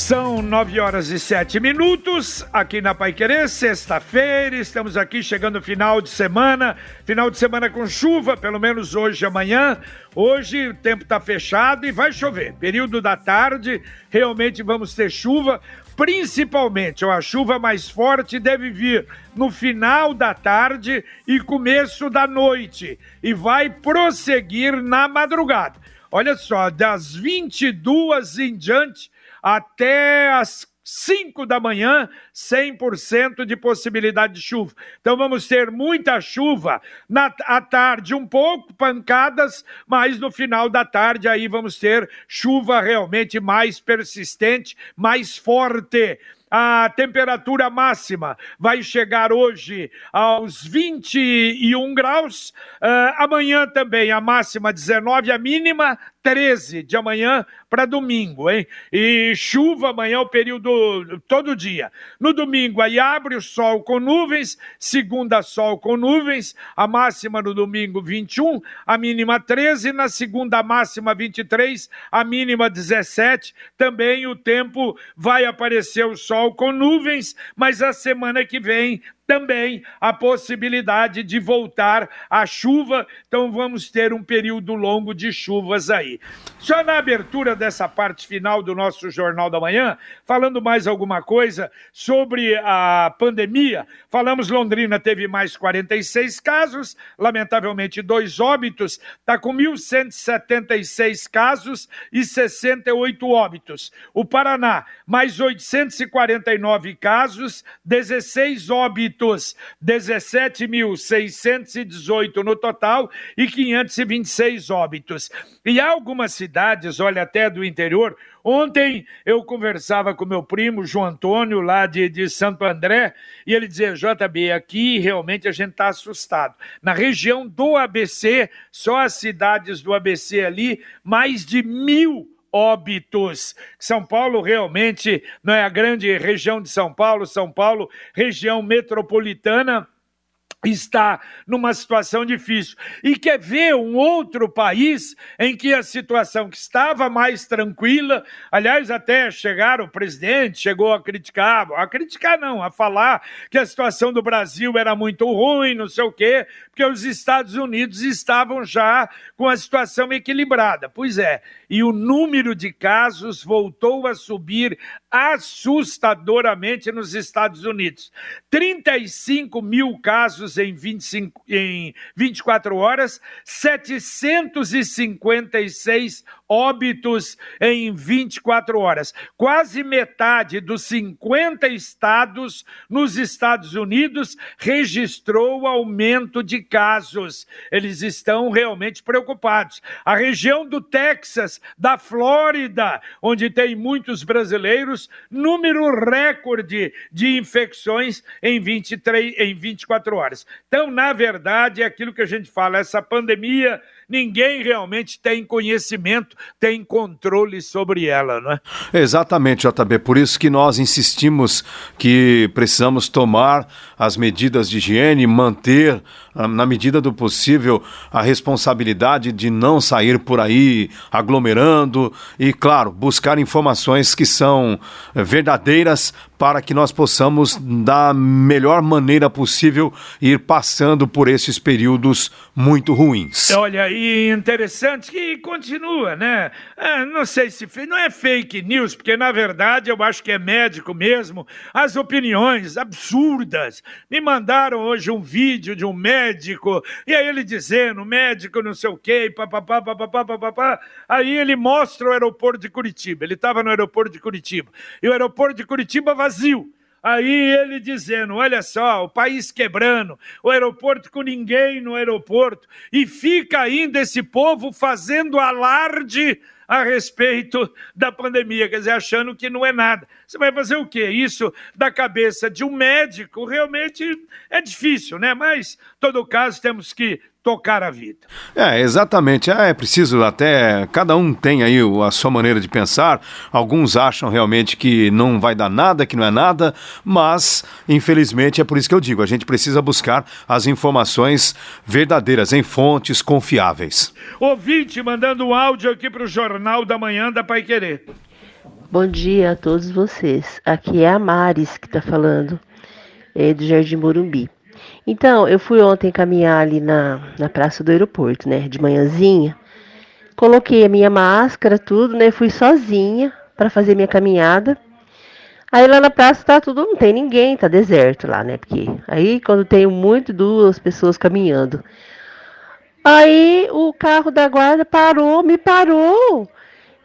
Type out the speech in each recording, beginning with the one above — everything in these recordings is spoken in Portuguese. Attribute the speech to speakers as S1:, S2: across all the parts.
S1: São nove horas e sete minutos aqui na Pai Querer, sexta-feira. Estamos aqui chegando final de semana, final de semana com chuva, pelo menos hoje e amanhã. Hoje o tempo está fechado e vai chover. Período da tarde, realmente vamos ter chuva. Principalmente, a chuva mais forte deve vir no final da tarde e começo da noite e vai prosseguir na madrugada. Olha só, das 22 em diante até as 5 da manhã, 100% de possibilidade de chuva. Então vamos ter muita chuva na à tarde, um pouco pancadas, mas no final da tarde aí vamos ter chuva realmente mais persistente, mais forte. A temperatura máxima vai chegar hoje aos 21 graus. Uh, amanhã também a máxima 19, a mínima 13 de amanhã para domingo, hein? E chuva amanhã o período todo dia. No domingo aí abre o sol com nuvens, segunda sol com nuvens, a máxima no domingo 21, a mínima 13, na segunda máxima 23, a mínima 17. Também o tempo vai aparecer o sol com nuvens, mas a semana que vem também a possibilidade de voltar a chuva, então vamos ter um período longo de chuvas aí. Só na abertura dessa parte final do nosso Jornal da Manhã, falando mais alguma coisa sobre a pandemia, falamos Londrina teve mais 46 casos, lamentavelmente dois óbitos, está com 1.176 casos e 68 óbitos. O Paraná, mais 849 casos, 16 óbitos óbitos, 17.618 no total e 526 óbitos. E algumas cidades, olha, até do interior. Ontem eu conversava com meu primo João Antônio, lá de, de Santo André, e ele dizia: JB, aqui realmente a gente está assustado. Na região do ABC, só as cidades do ABC ali, mais de mil óbitos. São Paulo realmente não é a grande região de São Paulo, São Paulo, região metropolitana está numa situação difícil. E quer ver um outro país em que a situação que estava mais tranquila, aliás, até chegar o presidente chegou a criticar, a criticar não, a falar que a situação do Brasil era muito ruim, não sei o quê, porque os Estados Unidos estavam já com a situação equilibrada. Pois é, e o número de casos voltou a subir assustadoramente nos Estados Unidos. 35 mil casos em, 25, em 24 horas, 756 óbitos em 24 horas. Quase metade dos 50 estados nos Estados Unidos registrou aumento de casos. Eles estão realmente preocupados. A região do Texas, da Flórida, onde tem muitos brasileiros, número recorde de infecções em 23 em 24 horas. Então, na verdade, é aquilo que a gente fala, essa pandemia ninguém realmente tem conhecimento, tem controle sobre ela, não é?
S2: Exatamente, JB. Por isso que nós insistimos que precisamos tomar as medidas de higiene, manter, ah, na medida do possível, a responsabilidade de não sair por aí aglomerando e, claro, buscar informações que são eh, verdadeiras para que nós possamos, da melhor maneira possível, ir passando por esses períodos muito ruins.
S1: Olha, e interessante que continua, né? Ah, não sei se não é fake news, porque na verdade eu acho que é médico mesmo. As opiniões absurdas. Me mandaram hoje um vídeo de um médico, e aí ele dizendo, médico não sei o quê, papapá, papapá, papapá. Aí ele mostra o aeroporto de Curitiba. Ele estava no aeroporto de Curitiba. E o aeroporto de Curitiba vazio. Aí ele dizendo: olha só, o país quebrando, o aeroporto com ninguém no aeroporto, e fica ainda esse povo fazendo alarde a respeito da pandemia, quer dizer, achando que não é nada. Você vai fazer o quê? Isso da cabeça de um médico realmente é difícil, né? Mas, todo caso, temos que tocar a vida.
S2: É, exatamente. É, é preciso até. Cada um tem aí a sua maneira de pensar. Alguns acham realmente que não vai dar nada, que não é nada, mas, infelizmente, é por isso que eu digo: a gente precisa buscar as informações verdadeiras em fontes confiáveis.
S1: Ouvinte mandando um áudio aqui para o Jornal da Manhã da Pai Querer.
S3: Bom dia a todos vocês. Aqui é a Maris que está falando, é do Jardim Morumbi. Então, eu fui ontem caminhar ali na, na praça do aeroporto, né? De manhãzinha. Coloquei a minha máscara, tudo, né? Fui sozinha para fazer minha caminhada. Aí lá na praça tá tudo, não tem ninguém, tá deserto lá, né? Porque aí quando tem muito duas pessoas caminhando. Aí o carro da guarda parou, me parou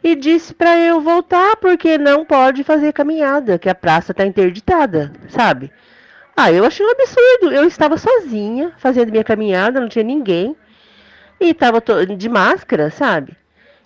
S3: e disse para eu voltar porque não pode fazer caminhada, que a praça tá interditada, sabe? Ah, eu achei um absurdo. Eu estava sozinha, fazendo minha caminhada, não tinha ninguém. E estava de máscara, sabe?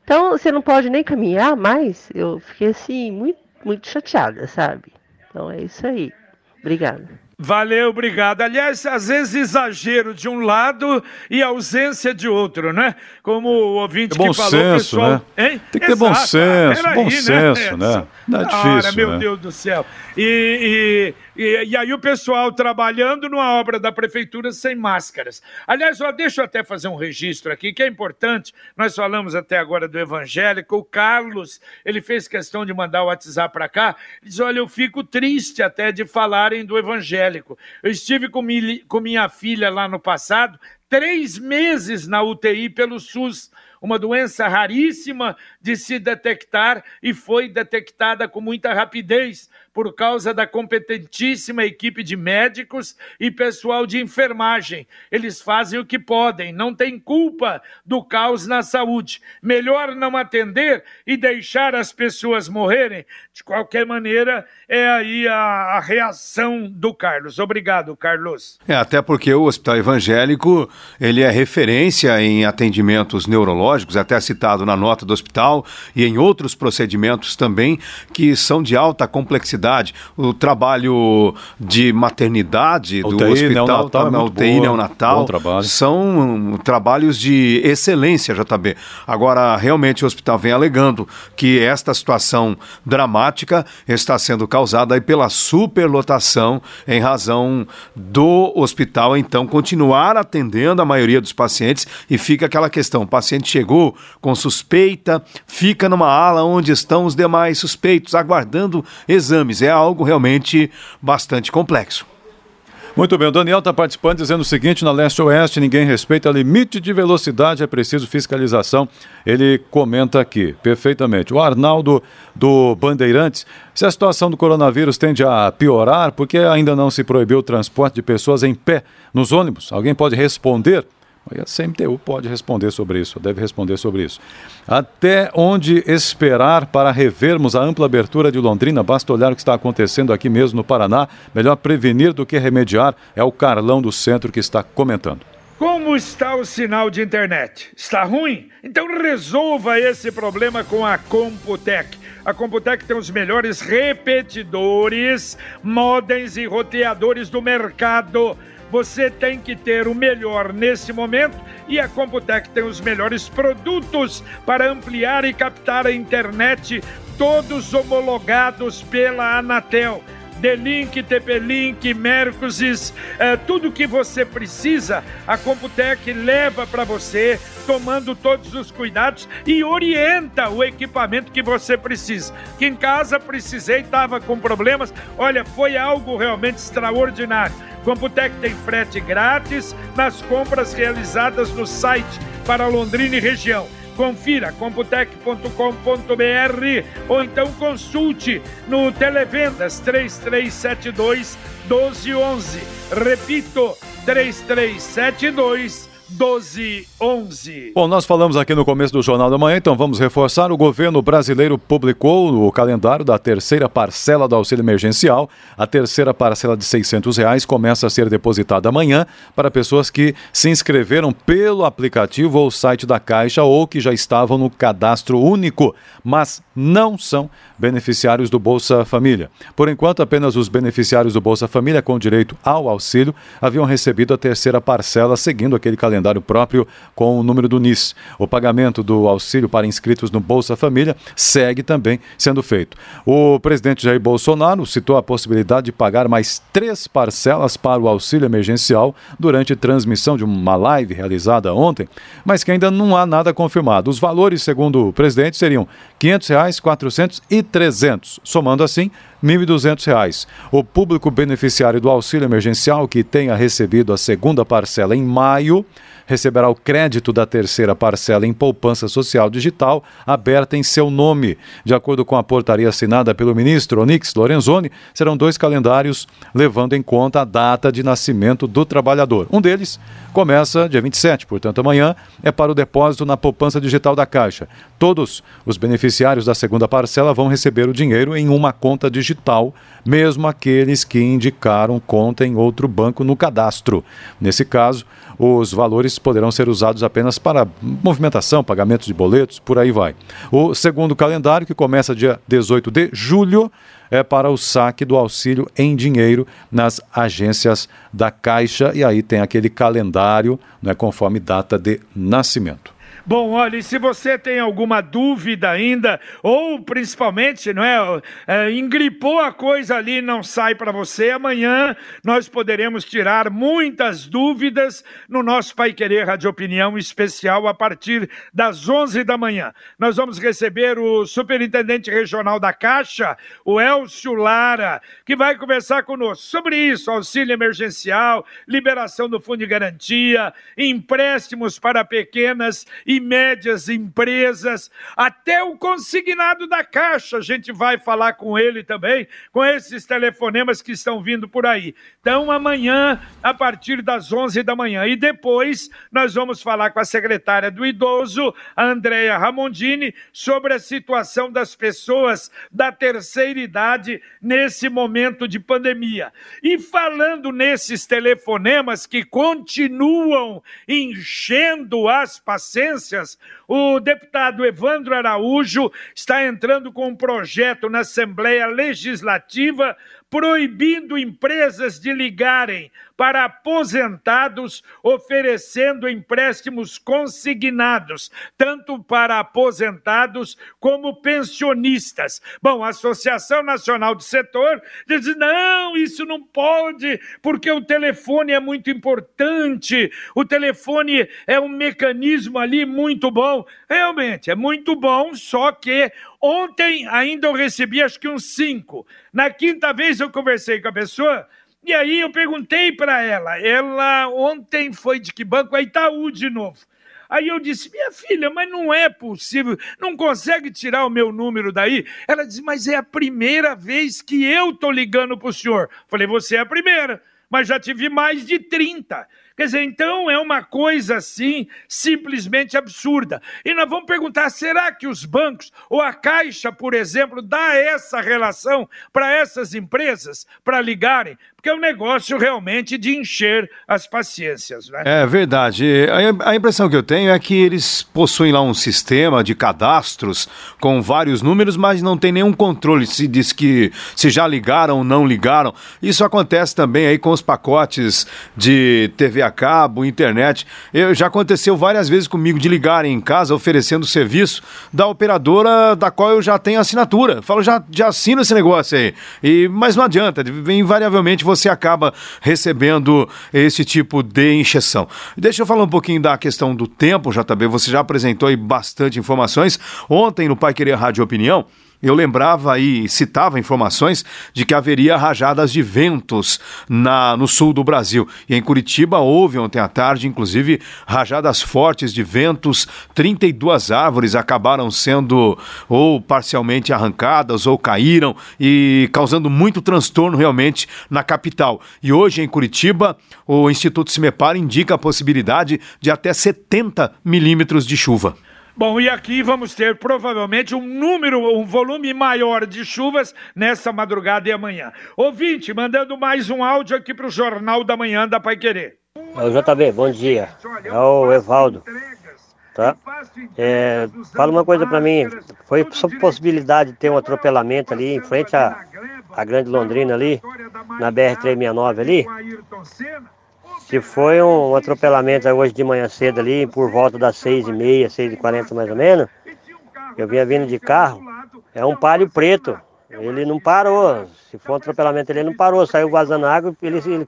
S3: Então, você não pode nem caminhar mais. Eu fiquei assim, muito, muito chateada, sabe? Então é isso aí. Obrigada.
S1: Valeu, obrigado. Aliás, às vezes exagero de um lado e ausência de outro, né? Como o ouvinte
S4: é bom
S1: que falou,
S4: senso,
S1: pessoal...
S4: né? Hein? Tem que ter bom senso, bom né? senso, né? Não é difícil,
S1: Ora, meu
S4: né?
S1: Deus do céu. E, e, e, aí o pessoal trabalhando numa obra da prefeitura sem máscaras. Aliás, ó, deixa eu até fazer um registro aqui, que é importante. Nós falamos até agora do evangélico. O Carlos, ele fez questão de mandar o WhatsApp para cá. Ele diz, olha, eu fico triste até de falarem do evangélico. Eu estive com, mi, com minha filha lá no passado, três meses na UTI pelo SUS uma doença raríssima de se detectar e foi detectada com muita rapidez por causa da competentíssima equipe de médicos e pessoal de enfermagem. Eles fazem o que podem, não tem culpa do caos na saúde. Melhor não atender e deixar as pessoas morrerem. De qualquer maneira, é aí a, a reação do Carlos. Obrigado, Carlos.
S2: É, até porque o Hospital Evangélico, ele é referência em atendimentos neurológicos, até citado na nota do hospital e em outros procedimentos também que são de alta complexidade o trabalho de maternidade
S4: UTI,
S2: do hospital,
S4: neonatal, é
S2: na
S4: muito
S2: UTI
S4: boa.
S2: neonatal,
S4: trabalho.
S2: são trabalhos de excelência, JB. Agora, realmente, o hospital vem alegando que esta situação dramática está sendo causada aí pela superlotação em razão do hospital, então, continuar atendendo a maioria dos pacientes e fica aquela questão, o paciente chegou com suspeita, fica numa ala onde estão os demais suspeitos, aguardando exames. É algo realmente bastante complexo.
S4: Muito bem, o Daniel está participando dizendo o seguinte: na leste-oeste ninguém respeita limite de velocidade, é preciso fiscalização. Ele comenta aqui, perfeitamente. O Arnaldo do Bandeirantes, se a situação do coronavírus tende a piorar, porque ainda não se proibiu o transporte de pessoas em pé nos ônibus? Alguém pode responder? A CMTU pode responder sobre isso, deve responder sobre isso. Até onde esperar para revermos a ampla abertura de Londrina? Basta olhar o que está acontecendo aqui mesmo no Paraná. Melhor prevenir do que remediar. É o Carlão do Centro que está comentando.
S1: Como está o sinal de internet? Está ruim? Então resolva esse problema com a Computec. A Computec tem os melhores repetidores, modems e roteadores do mercado. Você tem que ter o melhor nesse momento e a Computec tem os melhores produtos para ampliar e captar a internet, todos homologados pela Anatel. D-Link, TP-Link, Mercosis, é, tudo que você precisa, a Computec leva para você, tomando todos os cuidados e orienta o equipamento que você precisa. Que em casa precisei, estava com problemas, olha, foi algo realmente extraordinário. Computec tem frete grátis nas compras realizadas no site para Londrina e região. Confira computec.com.br ou então consulte no Televendas 3372 1211. Repito, 3372 1211.
S4: Bom, nós falamos aqui no começo do Jornal da Manhã, então vamos reforçar. O governo brasileiro publicou o calendário da terceira parcela do auxílio emergencial. A terceira parcela de 600 reais começa a ser depositada amanhã para pessoas que se inscreveram pelo aplicativo ou site da Caixa ou que já estavam no cadastro único, mas não são beneficiários do Bolsa Família. Por enquanto, apenas os beneficiários do Bolsa Família com direito ao auxílio haviam recebido a terceira parcela, seguindo aquele calendário próprio com o número do NIS. O pagamento do auxílio para inscritos no Bolsa Família segue também sendo feito. O presidente Jair Bolsonaro citou a possibilidade de pagar mais três parcelas para o auxílio emergencial durante transmissão de uma live realizada ontem, mas que ainda não há nada confirmado. Os valores, segundo o presidente, seriam 500 reais, 400 e 300, somando assim R$ 1.200. O público beneficiário do auxílio emergencial que tenha recebido a segunda parcela em maio receberá o crédito da terceira parcela em poupança social digital aberta em seu nome. De acordo com a portaria assinada pelo ministro Onix Lorenzoni, serão dois calendários levando em conta a data de nascimento do trabalhador. Um deles começa dia 27, portanto, amanhã é para o depósito na poupança digital da Caixa. Todos os beneficiários da segunda parcela vão receber o dinheiro em uma conta digital, mesmo aqueles que indicaram conta em outro banco no cadastro. Nesse caso, os valores poderão ser usados apenas para movimentação, pagamento de boletos, por aí vai. O segundo calendário, que começa dia 18 de julho, é para o saque do auxílio em dinheiro nas agências da Caixa. E aí tem aquele calendário né, conforme data de nascimento.
S1: Bom, olha, e se você tem alguma dúvida ainda, ou principalmente, não é, é engripou a coisa ali e não sai para você, amanhã nós poderemos tirar muitas dúvidas no nosso Pai Querer Rádio Opinião especial a partir das 11 da manhã. Nós vamos receber o superintendente regional da Caixa, o Elcio Lara, que vai conversar conosco sobre isso, auxílio emergencial, liberação do fundo de garantia, empréstimos para pequenas e médias empresas, até o consignado da Caixa, a gente vai falar com ele também, com esses telefonemas que estão vindo por aí. Então, amanhã, a partir das 11 da manhã. E depois, nós vamos falar com a secretária do Idoso, Andrea Ramondini, sobre a situação das pessoas da terceira idade nesse momento de pandemia. E falando nesses telefonemas que continuam enchendo as paciências, o deputado Evandro Araújo está entrando com um projeto na Assembleia Legislativa proibindo empresas de ligarem para aposentados, oferecendo empréstimos consignados, tanto para aposentados como pensionistas. Bom, a Associação Nacional do Setor diz: não, isso não pode, porque o telefone é muito importante, o telefone é um mecanismo ali muito bom. Realmente, é muito bom, só que ontem ainda eu recebi acho que uns cinco. Na quinta vez eu conversei com a pessoa e aí eu perguntei para ela, ela ontem foi de que banco? A Itaú de novo. Aí eu disse, minha filha, mas não é possível, não consegue tirar o meu número daí? Ela disse, mas é a primeira vez que eu tô ligando para o senhor. Falei, você é a primeira, mas já tive mais de 30. Quer dizer, então é uma coisa assim simplesmente absurda. E nós vamos perguntar: será que os bancos ou a Caixa, por exemplo, dá essa relação para essas empresas para ligarem? porque é um negócio realmente de encher as paciências. Né?
S2: É verdade. A, impressão que eu tenho é que eles possuem lá um sistema de cadastros com vários números, mas não tem nenhum controle se diz que se já ligaram ou não ligaram. Isso acontece também aí com os pacotes de TV a cabo, internet. Eu, já aconteceu várias vezes comigo de ligarem em casa oferecendo serviço da operadora da qual eu já tenho assinatura. Falo, já, já assino esse negócio aí. E, mas não adianta, invariavelmente você acaba recebendo esse tipo de injeção. Deixa eu falar um pouquinho da questão do tempo, JB. Você já apresentou aí bastante informações. Ontem, no Pai Querer Rádio Opinião, eu lembrava e citava informações de que haveria rajadas de ventos na, no sul do Brasil. E em Curitiba houve ontem à tarde, inclusive, rajadas fortes de ventos. 32 árvores acabaram sendo ou parcialmente arrancadas ou caíram e causando muito transtorno realmente na capital. E hoje em Curitiba, o Instituto Cimepar indica a possibilidade de até 70 milímetros de chuva.
S1: Bom, e aqui vamos ter provavelmente um número, um volume maior de chuvas nessa madrugada e amanhã. Ouvinte, mandando mais um áudio aqui para o Jornal da Manhã da Pai Querer.
S5: É JB, bom dia. É o Evaldo. Tá? É, fala uma coisa para mim. Foi sobre possibilidade de ter um atropelamento ali em frente à, à Grande Londrina ali, na BR-369 ali. Se foi um atropelamento hoje de manhã cedo ali, por volta das seis e meia, seis e quarenta mais ou menos, eu vinha vindo de carro, é um palio preto. Ele não parou. Se for um atropelamento, ele não parou, saiu vazando água, ele, ele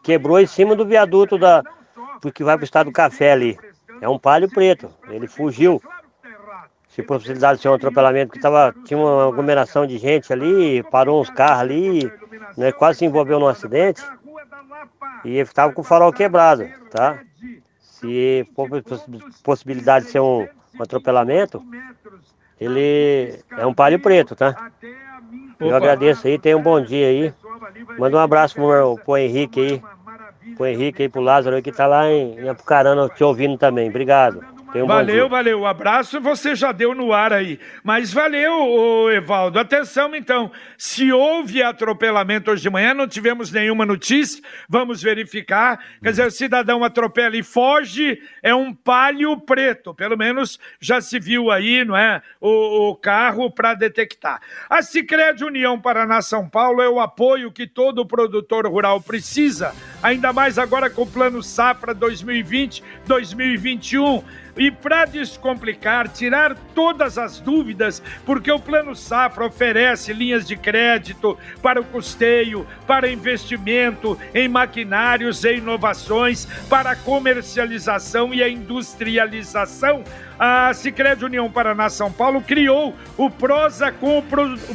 S5: quebrou em cima do viaduto da, porque vai para o estado do café ali. É um palio preto. Ele fugiu. Se possibilidade de ser um atropelamento, que tava, tinha uma aglomeração de gente ali, parou uns carros ali, né, quase se envolveu num acidente. E ele estava com o farol quebrado, tá? Se for possibilidade de ser um, um atropelamento, ele é um palho preto, tá? Eu agradeço aí, tenha um bom dia aí. Manda um abraço pro, pro Henrique aí. Pro Henrique aí, pro Lázaro aí, que tá lá em, em Apucarana te ouvindo também. Obrigado.
S1: Um valeu, valeu. O abraço você já deu no ar aí. Mas valeu, Evaldo. Atenção, então. Se houve atropelamento hoje de manhã, não tivemos nenhuma notícia. Vamos verificar. Quer dizer, o cidadão atropela e foge, é um palio preto. Pelo menos já se viu aí, não é? O, o carro para detectar. A Cicred União Paraná São Paulo é o apoio que todo produtor rural precisa, ainda mais agora com o Plano Safra 2020-2021 e para descomplicar, tirar todas as dúvidas, porque o Plano Safra oferece linhas de crédito para o custeio, para investimento em maquinários e inovações, para a comercialização e a industrialização. A Sicredi União Paraná São Paulo criou o Prosa com o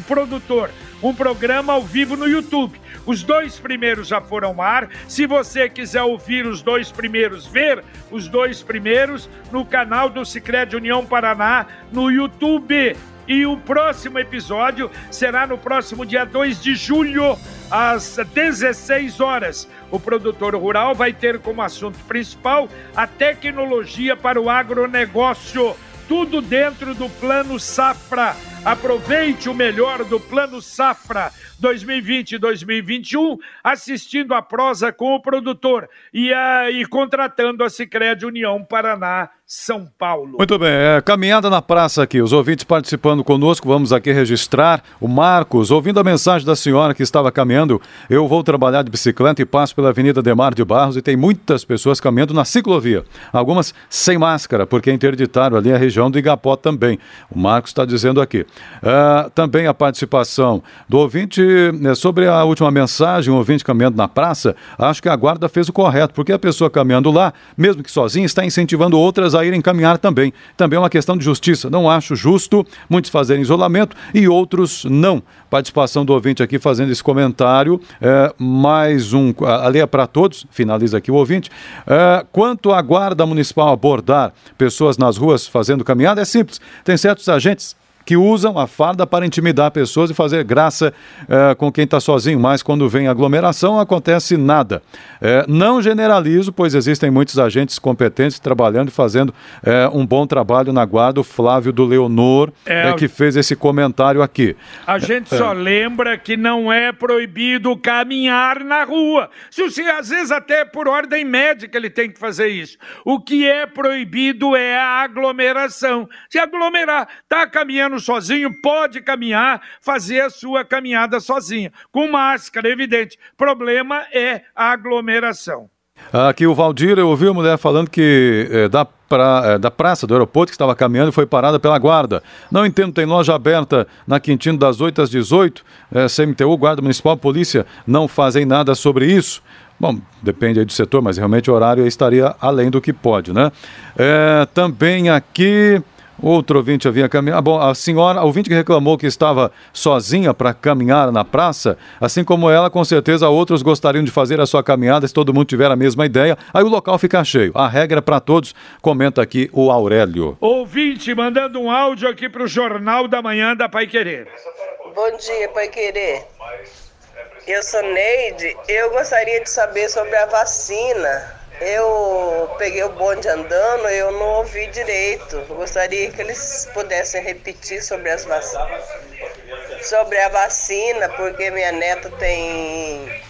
S1: Produtor, um programa ao vivo no YouTube os dois primeiros já foram ao ar. Se você quiser ouvir os dois primeiros, ver os dois primeiros no canal do Sicredi União Paraná no YouTube. E o próximo episódio será no próximo dia 2 de julho, às 16 horas. O produtor rural vai ter como assunto principal a tecnologia para o agronegócio. Tudo dentro do Plano Safra. Aproveite o melhor do Plano Safra 2020 e 2021, assistindo a prosa com o produtor e, a, e contratando a Sicredi União Paraná são Paulo.
S4: Muito bem, é, caminhada na praça aqui, os ouvintes participando conosco, vamos aqui registrar o Marcos, ouvindo a mensagem da senhora que estava caminhando, eu vou trabalhar de bicicleta e passo pela Avenida Demar de Barros e tem muitas pessoas caminhando na ciclovia, algumas sem máscara, porque é interditaram ali a região do Igapó também, o Marcos está dizendo aqui. Uh, também a participação do ouvinte né, sobre a última mensagem, o ouvinte caminhando na praça, acho que a guarda fez o correto, porque a pessoa caminhando lá, mesmo que sozinha, está incentivando outras a irem caminhar também. Também é uma questão de justiça. Não acho justo muitos fazerem isolamento e outros não. Participação do ouvinte aqui fazendo esse comentário. É, mais um. A lei é para todos, finaliza aqui o ouvinte. É, quanto à guarda municipal abordar pessoas nas ruas fazendo caminhada, é simples. Tem certos agentes que usam a farda para intimidar pessoas e fazer graça é, com quem está sozinho, mas quando vem aglomeração acontece nada. É, não generalizo, pois existem muitos agentes competentes trabalhando e fazendo é, um bom trabalho na guarda. O Flávio do Leonor é, que fez esse comentário aqui.
S1: A gente só lembra que não é proibido caminhar na rua. Se, se, às vezes até por ordem médica ele tem que fazer isso. O que é proibido é a aglomeração. Se aglomerar, está caminhando sozinho, pode caminhar, fazer a sua caminhada sozinha, com máscara, evidente. Problema é a aglomeração.
S4: Aqui o Valdir, eu ouvi a mulher falando que é, da, pra, é, da praça do aeroporto que estava caminhando foi parada pela guarda. Não entendo, tem loja aberta na Quintino das 8 às 18, é, CMTU, Guarda Municipal, Polícia não fazem nada sobre isso. Bom, depende aí do setor, mas realmente o horário estaria além do que pode, né? É, também aqui Outro ouvinte havia caminhado. Ah, bom, a senhora, a ouvinte que reclamou que estava sozinha para caminhar na praça, assim como ela, com certeza outros gostariam de fazer a sua caminhada se todo mundo tiver a mesma ideia. Aí o local fica cheio. A regra é para todos, comenta aqui o Aurélio.
S1: Ouvinte mandando um áudio aqui para o Jornal da Manhã da Pai Querer.
S6: Bom dia, Pai Querer. Eu sou Neide. Eu gostaria de saber sobre a vacina eu peguei o bonde andando, eu não ouvi direito. Gostaria que eles pudessem repetir sobre as vacinas. Sobre a vacina, porque minha neta tem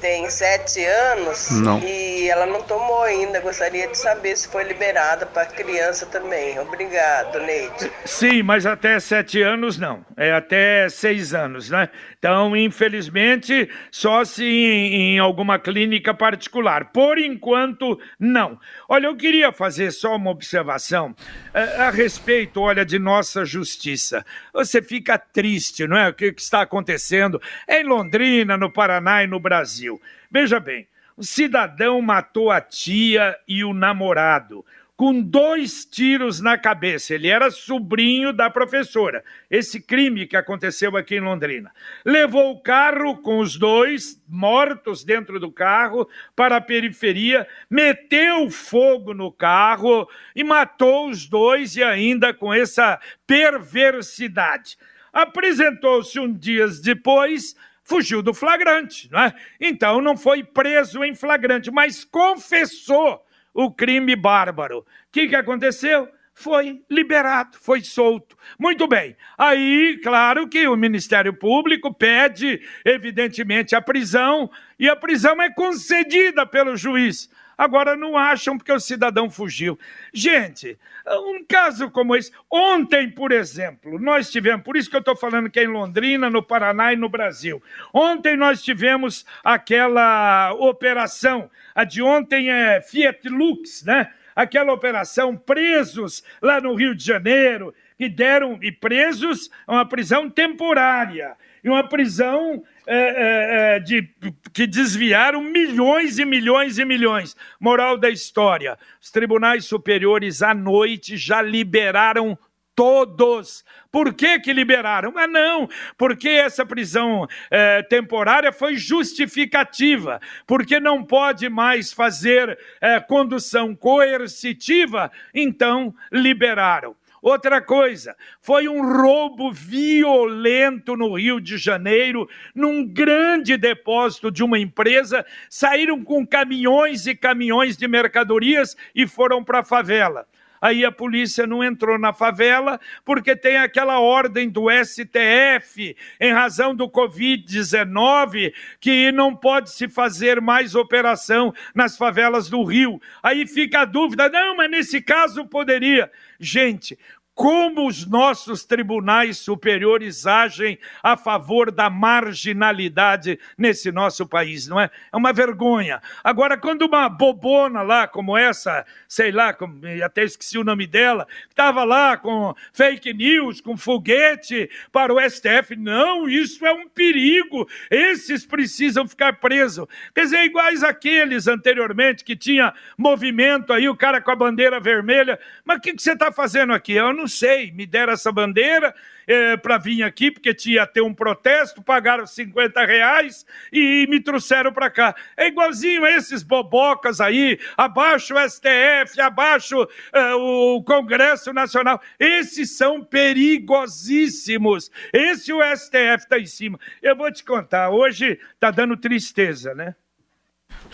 S6: tem sete anos
S2: não.
S6: e ela não tomou ainda. Gostaria de saber se foi liberada para criança também. Obrigado, Neide.
S1: Sim, mas até sete anos não. É até seis anos, né? Então, infelizmente, só se em, em alguma clínica particular. Por enquanto, não. Olha, eu queria fazer só uma observação a, eh, a respeito, olha, de nossa justiça. Você fica triste, não é? O que, que está acontecendo em Londrina, no Paraná e no Brasil. Veja bem, o cidadão matou a tia e o namorado com dois tiros na cabeça. Ele era sobrinho da professora. Esse crime que aconteceu aqui em Londrina. Levou o carro com os dois mortos dentro do carro para a periferia, meteu fogo no carro e matou os dois e ainda com essa perversidade. Apresentou-se um dias depois fugiu do flagrante, não é? Então não foi preso em flagrante, mas confessou o crime bárbaro. O que, que aconteceu? Foi liberado, foi solto. Muito bem. Aí, claro que o Ministério Público pede, evidentemente, a prisão, e a prisão é concedida pelo juiz. Agora não acham porque o cidadão fugiu. Gente, um caso como esse. Ontem, por exemplo, nós tivemos, por isso que eu estou falando que é em Londrina, no Paraná e no Brasil. Ontem nós tivemos aquela operação, a de ontem é Fiat Lux, né? Aquela operação, presos lá no Rio de Janeiro, que deram, e presos uma prisão temporária e uma prisão é, é, é, de, que desviaram milhões e milhões e milhões. Moral da história: os tribunais superiores à noite já liberaram todos. Por que, que liberaram? Ah, não, porque essa prisão é, temporária foi justificativa, porque não pode mais fazer é, condução coercitiva, então liberaram. Outra coisa, foi um roubo violento no Rio de Janeiro, num grande depósito de uma empresa. Saíram com caminhões e caminhões de mercadorias e foram para a favela. Aí a polícia não entrou na favela porque tem aquela ordem do STF em razão do Covid-19 que não pode se fazer mais operação nas favelas do Rio. Aí fica a dúvida: não, mas nesse caso poderia. Gente, como os nossos tribunais superiores agem a favor da marginalidade nesse nosso país, não é? É uma vergonha. Agora, quando uma bobona lá, como essa, sei lá, até esqueci o nome dela, estava lá com fake news, com foguete para o STF, não, isso é um perigo, esses precisam ficar presos. Quer dizer, iguais aqueles anteriormente que tinha movimento aí, o cara com a bandeira vermelha, mas o que, que você está fazendo aqui? Eu não não sei, me deram essa bandeira é, para vir aqui, porque tinha ter um protesto, pagaram 50 reais e me trouxeram para cá. É igualzinho a esses bobocas aí, abaixo o STF, abaixo é, o Congresso Nacional. Esses são perigosíssimos. Esse o STF está em cima. Eu vou te contar, hoje está dando tristeza, né?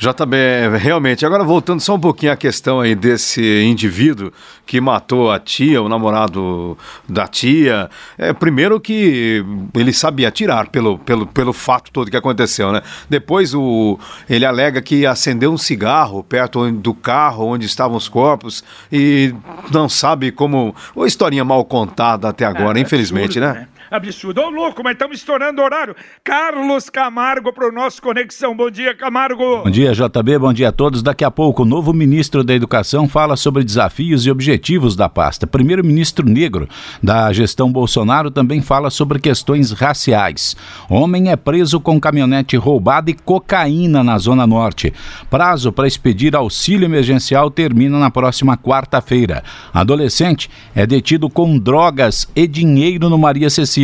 S2: JB, realmente. Agora voltando só um pouquinho à questão aí desse indivíduo que matou a tia, o namorado da tia. É, primeiro que ele sabia atirar pelo, pelo, pelo fato todo que aconteceu, né? Depois o, ele alega que acendeu um cigarro perto do carro onde estavam os corpos e não sabe como. Uma historinha mal contada até agora, é, infelizmente,
S1: absurdo,
S2: né? né?
S1: Absurdo. Ô, louco, mas estamos estourando o horário. Carlos Camargo para o nosso Conexão. Bom dia, Camargo.
S7: Bom dia, JB. Bom dia a todos. Daqui a pouco, o novo ministro da Educação fala sobre desafios e objetivos da pasta. Primeiro-ministro negro da gestão Bolsonaro também fala sobre questões raciais. Homem é preso com caminhonete roubada e cocaína na Zona Norte. Prazo para expedir auxílio emergencial termina na próxima quarta-feira. Adolescente é detido com drogas e dinheiro no Maria Cecília.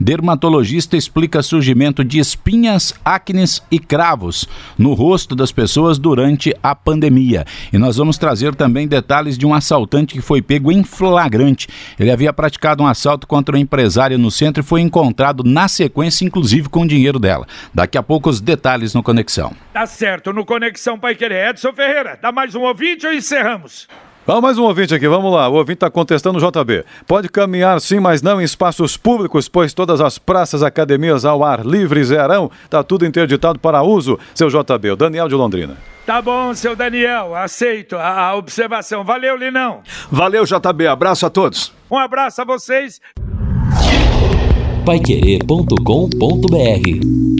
S7: Dermatologista explica surgimento de espinhas, acnes e cravos no rosto das pessoas durante a pandemia. E nós vamos trazer também detalhes de um assaltante que foi pego em flagrante. Ele havia praticado um assalto contra uma empresária no centro e foi encontrado na sequência, inclusive com o dinheiro dela. Daqui a pouco os detalhes no Conexão.
S1: Tá certo, no Conexão Pai Querer. Edson Ferreira, dá mais um ouvinte ou encerramos?
S4: Vamos mais um ouvinte aqui, vamos lá. O ouvinte está contestando o JB. Pode caminhar sim, mas não em espaços públicos, pois todas as praças, academias ao ar livre zerão. Está tudo interditado para uso, seu JB. O Daniel de Londrina.
S1: Tá bom, seu Daniel, aceito a, observação. Valeu, Linão.
S2: Valeu, JB. Abraço a todos.
S1: Um abraço a vocês.
S8: Paiquerê.com.br